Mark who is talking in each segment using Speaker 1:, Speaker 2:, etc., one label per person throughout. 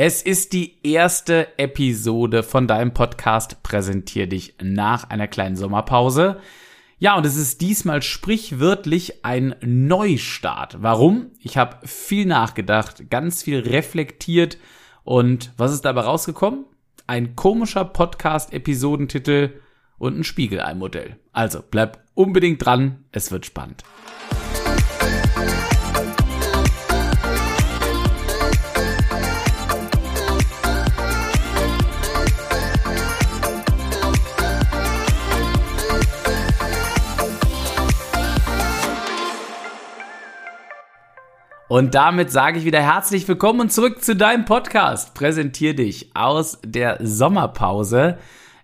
Speaker 1: Es ist die erste Episode von deinem Podcast Präsentier dich nach einer kleinen Sommerpause. Ja, und es ist diesmal sprichwörtlich ein Neustart. Warum? Ich habe viel nachgedacht, ganz viel reflektiert und was ist dabei rausgekommen? Ein komischer Podcast-Episodentitel und ein Spiegelei-Modell. Also bleib unbedingt dran, es wird spannend. Und damit sage ich wieder herzlich willkommen und zurück zu deinem Podcast. Präsentier dich aus der Sommerpause.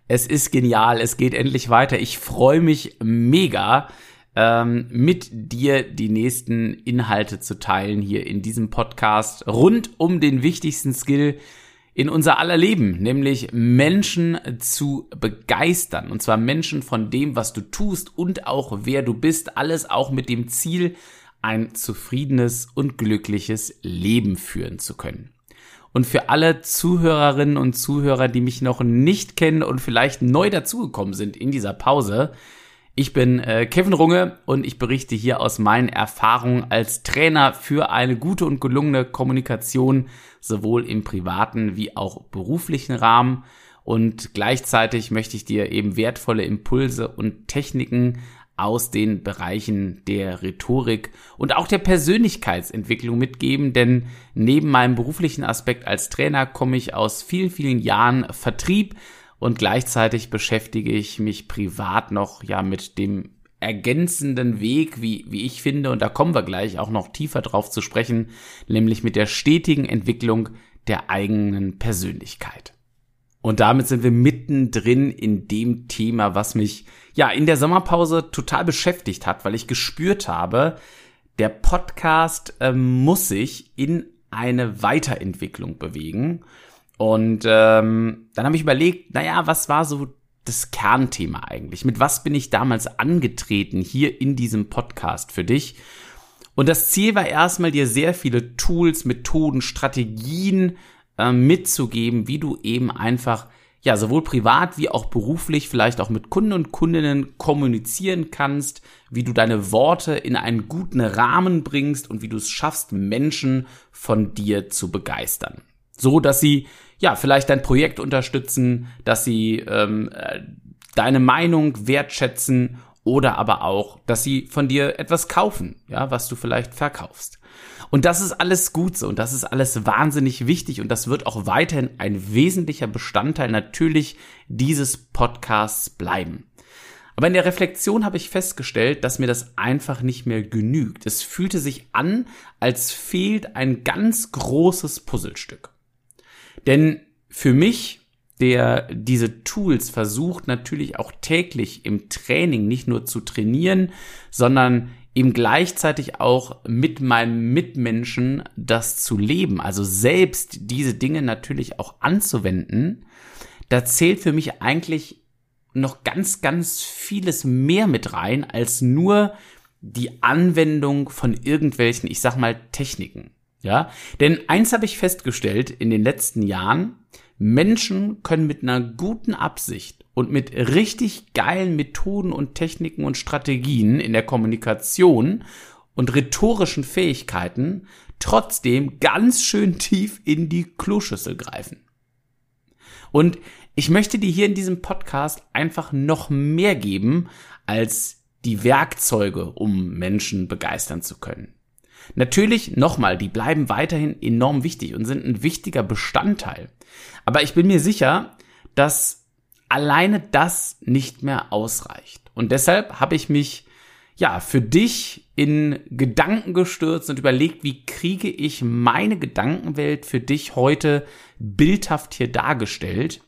Speaker 1: Es ist genial, es geht endlich weiter. Ich freue mich mega, ähm, mit dir die nächsten Inhalte zu teilen hier in diesem Podcast rund um den wichtigsten Skill in unser aller Leben, nämlich Menschen zu begeistern. Und zwar Menschen von dem, was du tust und auch wer du bist. Alles auch mit dem Ziel, ein zufriedenes und glückliches Leben führen zu können. Und für alle Zuhörerinnen und Zuhörer, die mich noch nicht kennen und vielleicht neu dazugekommen sind in dieser Pause, ich bin äh, Kevin Runge und ich berichte hier aus meinen Erfahrungen als Trainer für eine gute und gelungene Kommunikation, sowohl im privaten wie auch beruflichen Rahmen. Und gleichzeitig möchte ich dir eben wertvolle Impulse und Techniken aus den Bereichen der Rhetorik und auch der Persönlichkeitsentwicklung mitgeben, denn neben meinem beruflichen Aspekt als Trainer komme ich aus vielen, vielen Jahren Vertrieb und gleichzeitig beschäftige ich mich privat noch ja mit dem ergänzenden Weg, wie, wie ich finde, und da kommen wir gleich auch noch tiefer drauf zu sprechen, nämlich mit der stetigen Entwicklung der eigenen Persönlichkeit. Und damit sind wir mittendrin in dem Thema, was mich ja in der Sommerpause total beschäftigt hat, weil ich gespürt habe, der Podcast äh, muss sich in eine Weiterentwicklung bewegen. Und ähm, dann habe ich überlegt, naja, was war so das Kernthema eigentlich? Mit was bin ich damals angetreten hier in diesem Podcast für dich? Und das Ziel war erstmal, dir sehr viele Tools, Methoden, Strategien äh, mitzugeben, wie du eben einfach ja sowohl privat wie auch beruflich vielleicht auch mit Kunden und Kundinnen kommunizieren kannst, wie du deine Worte in einen guten Rahmen bringst und wie du es schaffst, Menschen von dir zu begeistern, so dass sie ja vielleicht dein Projekt unterstützen, dass sie ähm, äh, deine Meinung wertschätzen oder aber auch, dass sie von dir etwas kaufen, ja, was du vielleicht verkaufst. Und das ist alles gut so und das ist alles wahnsinnig wichtig und das wird auch weiterhin ein wesentlicher Bestandteil natürlich dieses Podcasts bleiben. Aber in der Reflexion habe ich festgestellt, dass mir das einfach nicht mehr genügt. Es fühlte sich an, als fehlt ein ganz großes Puzzlestück. Denn für mich, der diese Tools versucht natürlich auch täglich im Training nicht nur zu trainieren, sondern eben gleichzeitig auch mit meinem Mitmenschen das zu leben, also selbst diese Dinge natürlich auch anzuwenden, da zählt für mich eigentlich noch ganz, ganz vieles mehr mit rein als nur die Anwendung von irgendwelchen, ich sag mal, Techniken. Ja, denn eins habe ich festgestellt in den letzten Jahren, Menschen können mit einer guten Absicht und mit richtig geilen Methoden und Techniken und Strategien in der Kommunikation und rhetorischen Fähigkeiten trotzdem ganz schön tief in die Kloschüssel greifen. Und ich möchte dir hier in diesem Podcast einfach noch mehr geben als die Werkzeuge, um Menschen begeistern zu können. Natürlich, nochmal, die bleiben weiterhin enorm wichtig und sind ein wichtiger Bestandteil. Aber ich bin mir sicher, dass alleine das nicht mehr ausreicht. Und deshalb habe ich mich ja für dich in Gedanken gestürzt und überlegt, wie kriege ich meine Gedankenwelt für dich heute bildhaft hier dargestellt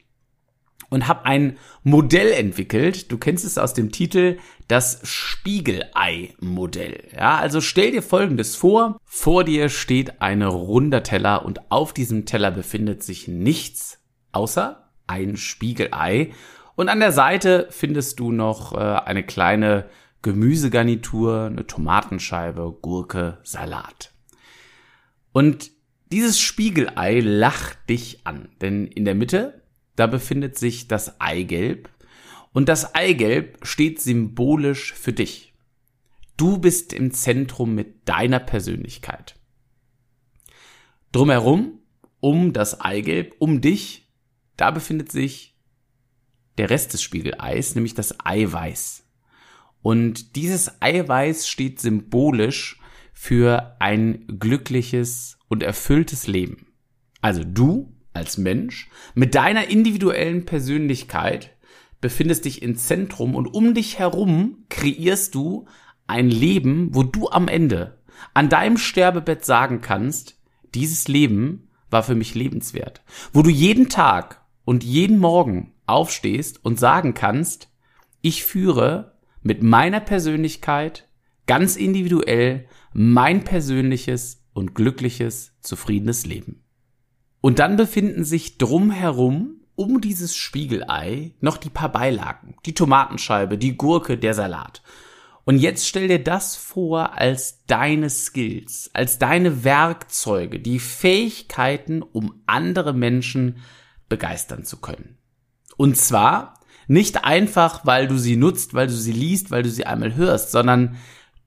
Speaker 1: und habe ein Modell entwickelt. Du kennst es aus dem Titel, das Spiegelei-Modell. Ja, also stell dir Folgendes vor. Vor dir steht ein runder Teller und auf diesem Teller befindet sich nichts außer ein Spiegelei. Und an der Seite findest du noch äh, eine kleine Gemüsegarnitur, eine Tomatenscheibe, Gurke, Salat. Und Dieses Spiegelei lacht dich an, denn in der Mitte, da befindet sich das Eigelb und das Eigelb steht symbolisch für dich. Du bist im Zentrum mit deiner Persönlichkeit. Drumherum, um das Eigelb, um dich, da befindet sich der Rest des Spiegeleis, nämlich das Eiweiß. Und dieses Eiweiß steht symbolisch für ein glückliches und erfülltes Leben. Also du als Mensch mit deiner individuellen Persönlichkeit befindest dich im Zentrum und um dich herum kreierst du ein Leben, wo du am Ende an deinem Sterbebett sagen kannst, dieses Leben war für mich lebenswert. Wo du jeden Tag und jeden Morgen aufstehst und sagen kannst, ich führe mit meiner Persönlichkeit ganz individuell mein persönliches und glückliches, zufriedenes Leben. Und dann befinden sich drumherum um dieses Spiegelei noch die paar Beilagen, die Tomatenscheibe, die Gurke, der Salat. Und jetzt stell dir das vor als deine Skills, als deine Werkzeuge, die Fähigkeiten, um andere Menschen begeistern zu können. Und zwar nicht einfach, weil du sie nutzt, weil du sie liest, weil du sie einmal hörst, sondern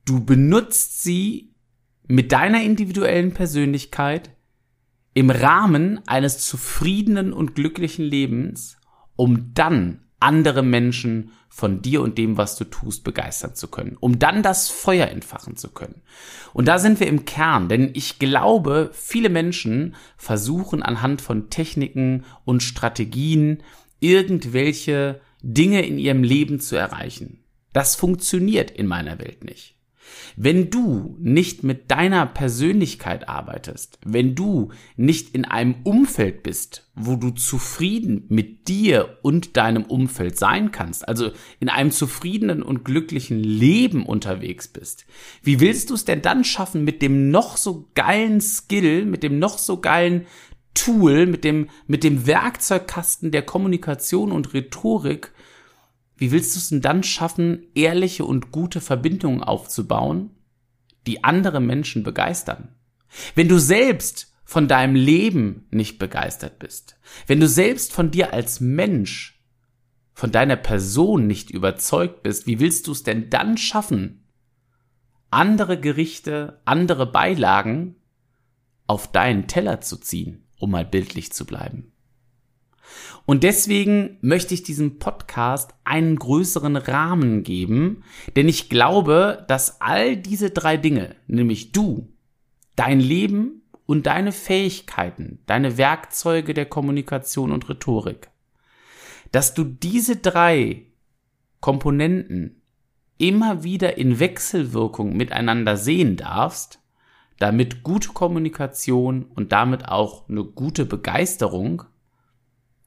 Speaker 1: du benutzt sie mit deiner individuellen Persönlichkeit im Rahmen eines zufriedenen und glücklichen Lebens, um dann andere Menschen von dir und dem, was du tust, begeistern zu können, um dann das Feuer entfachen zu können. Und da sind wir im Kern, denn ich glaube, viele Menschen versuchen anhand von Techniken und Strategien irgendwelche Dinge in ihrem Leben zu erreichen. Das funktioniert in meiner Welt nicht. Wenn du nicht mit deiner Persönlichkeit arbeitest, wenn du nicht in einem Umfeld bist, wo du zufrieden mit dir und deinem Umfeld sein kannst, also in einem zufriedenen und glücklichen Leben unterwegs bist, wie willst du es denn dann schaffen, mit dem noch so geilen Skill, mit dem noch so geilen Tool, mit dem, mit dem Werkzeugkasten der Kommunikation und Rhetorik wie willst du es denn dann schaffen, ehrliche und gute Verbindungen aufzubauen, die andere Menschen begeistern? Wenn du selbst von deinem Leben nicht begeistert bist, wenn du selbst von dir als Mensch, von deiner Person nicht überzeugt bist, wie willst du es denn dann schaffen, andere Gerichte, andere Beilagen auf deinen Teller zu ziehen, um mal bildlich zu bleiben? Und deswegen möchte ich diesem Podcast einen größeren Rahmen geben, denn ich glaube, dass all diese drei Dinge, nämlich du, dein Leben und deine Fähigkeiten, deine Werkzeuge der Kommunikation und Rhetorik, dass du diese drei Komponenten immer wieder in Wechselwirkung miteinander sehen darfst, damit gute Kommunikation und damit auch eine gute Begeisterung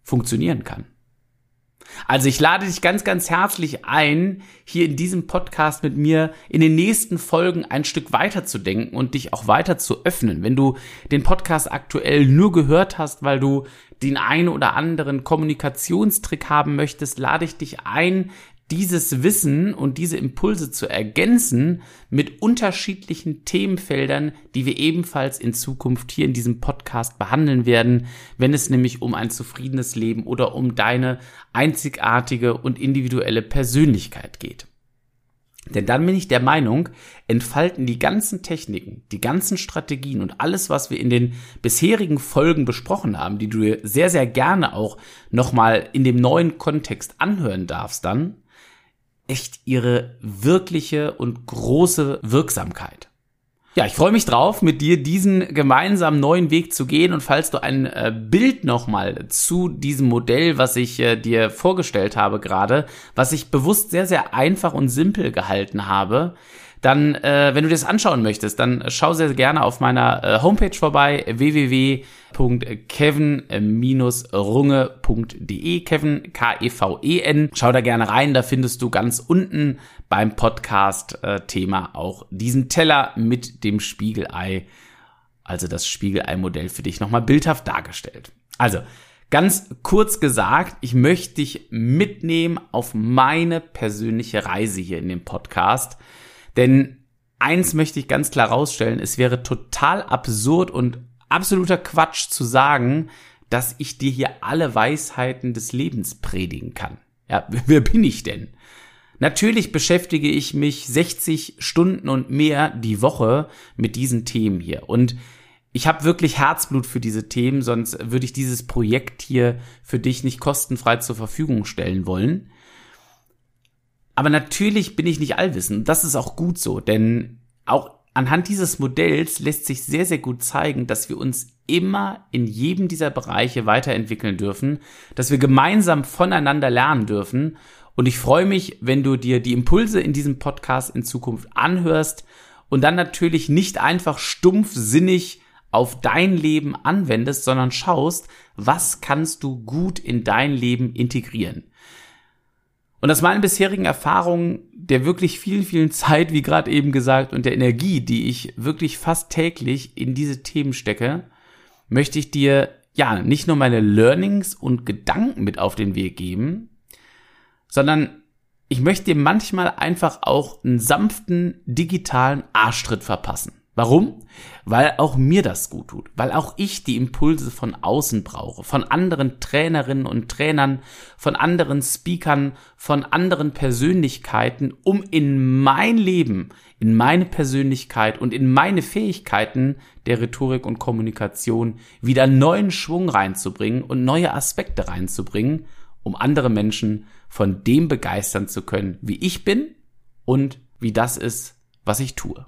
Speaker 1: funktionieren kann. Also ich lade dich ganz, ganz herzlich ein, hier in diesem Podcast mit mir in den nächsten Folgen ein Stück weiter zu denken und dich auch weiter zu öffnen. Wenn du den Podcast aktuell nur gehört hast, weil du den einen oder anderen Kommunikationstrick haben möchtest, lade ich dich ein, dieses Wissen und diese Impulse zu ergänzen mit unterschiedlichen Themenfeldern, die wir ebenfalls in Zukunft hier in diesem Podcast behandeln werden, wenn es nämlich um ein zufriedenes Leben oder um deine einzigartige und individuelle Persönlichkeit geht. Denn dann bin ich der Meinung, entfalten die ganzen Techniken, die ganzen Strategien und alles, was wir in den bisherigen Folgen besprochen haben, die du dir sehr, sehr gerne auch nochmal in dem neuen Kontext anhören darfst dann, echt ihre wirkliche und große Wirksamkeit. Ja, ich freue mich drauf, mit dir diesen gemeinsamen neuen Weg zu gehen. Und falls du ein äh, Bild nochmal zu diesem Modell, was ich äh, dir vorgestellt habe gerade, was ich bewusst sehr, sehr einfach und simpel gehalten habe, dann, äh, wenn du das anschauen möchtest, dann schau sehr gerne auf meiner äh, Homepage vorbei, www.kevin-runge.de, Kevin, K-E-V-E-N. Schau da gerne rein, da findest du ganz unten beim Podcast-Thema auch diesen Teller mit dem Spiegelei, also das Spiegelei-Modell für dich nochmal bildhaft dargestellt. Also, Ganz kurz gesagt, ich möchte dich mitnehmen auf meine persönliche Reise hier in dem Podcast. Denn eins möchte ich ganz klar rausstellen, es wäre total absurd und absoluter Quatsch zu sagen, dass ich dir hier alle Weisheiten des Lebens predigen kann. Ja, wer bin ich denn? Natürlich beschäftige ich mich 60 Stunden und mehr die Woche mit diesen Themen hier. Und ich habe wirklich Herzblut für diese Themen, sonst würde ich dieses Projekt hier für dich nicht kostenfrei zur Verfügung stellen wollen. Aber natürlich bin ich nicht allwissend. Das ist auch gut so, denn auch anhand dieses Modells lässt sich sehr, sehr gut zeigen, dass wir uns immer in jedem dieser Bereiche weiterentwickeln dürfen, dass wir gemeinsam voneinander lernen dürfen. Und ich freue mich, wenn du dir die Impulse in diesem Podcast in Zukunft anhörst und dann natürlich nicht einfach stumpfsinnig auf dein Leben anwendest, sondern schaust, was kannst du gut in dein Leben integrieren. Und aus meinen bisherigen Erfahrungen der wirklich vielen, vielen Zeit, wie gerade eben gesagt, und der Energie, die ich wirklich fast täglich in diese Themen stecke, möchte ich dir ja nicht nur meine Learnings und Gedanken mit auf den Weg geben, sondern ich möchte dir manchmal einfach auch einen sanften digitalen Arschtritt verpassen. Warum? Weil auch mir das gut tut, weil auch ich die Impulse von außen brauche, von anderen Trainerinnen und Trainern, von anderen Speakern, von anderen Persönlichkeiten, um in mein Leben, in meine Persönlichkeit und in meine Fähigkeiten der Rhetorik und Kommunikation wieder neuen Schwung reinzubringen und neue Aspekte reinzubringen, um andere Menschen von dem begeistern zu können, wie ich bin und wie das ist, was ich tue.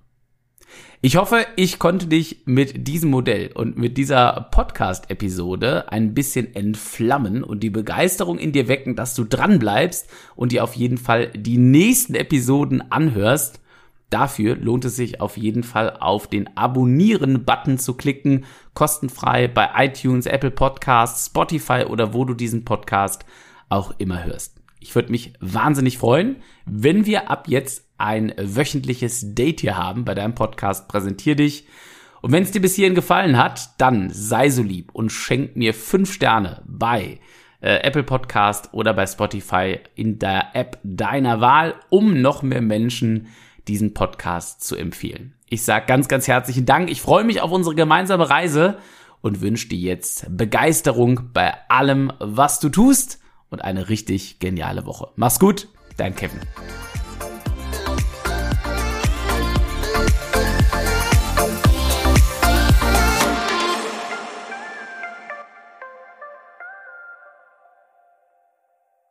Speaker 1: Ich hoffe, ich konnte dich mit diesem Modell und mit dieser Podcast-Episode ein bisschen entflammen und die Begeisterung in dir wecken, dass du dran bleibst und dir auf jeden Fall die nächsten Episoden anhörst. Dafür lohnt es sich auf jeden Fall auf den Abonnieren-Button zu klicken, kostenfrei bei iTunes, Apple Podcasts, Spotify oder wo du diesen Podcast auch immer hörst. Ich würde mich wahnsinnig freuen, wenn wir ab jetzt ein wöchentliches Date hier haben bei deinem Podcast Präsentier dich. Und wenn es dir bis hierhin gefallen hat, dann sei so lieb und schenk mir fünf Sterne bei äh, Apple Podcast oder bei Spotify in der App deiner Wahl, um noch mehr Menschen diesen Podcast zu empfehlen. Ich sage ganz, ganz herzlichen Dank. Ich freue mich auf unsere gemeinsame Reise und wünsche dir jetzt Begeisterung bei allem, was du tust und eine richtig geniale Woche. Mach's gut, dein Kevin.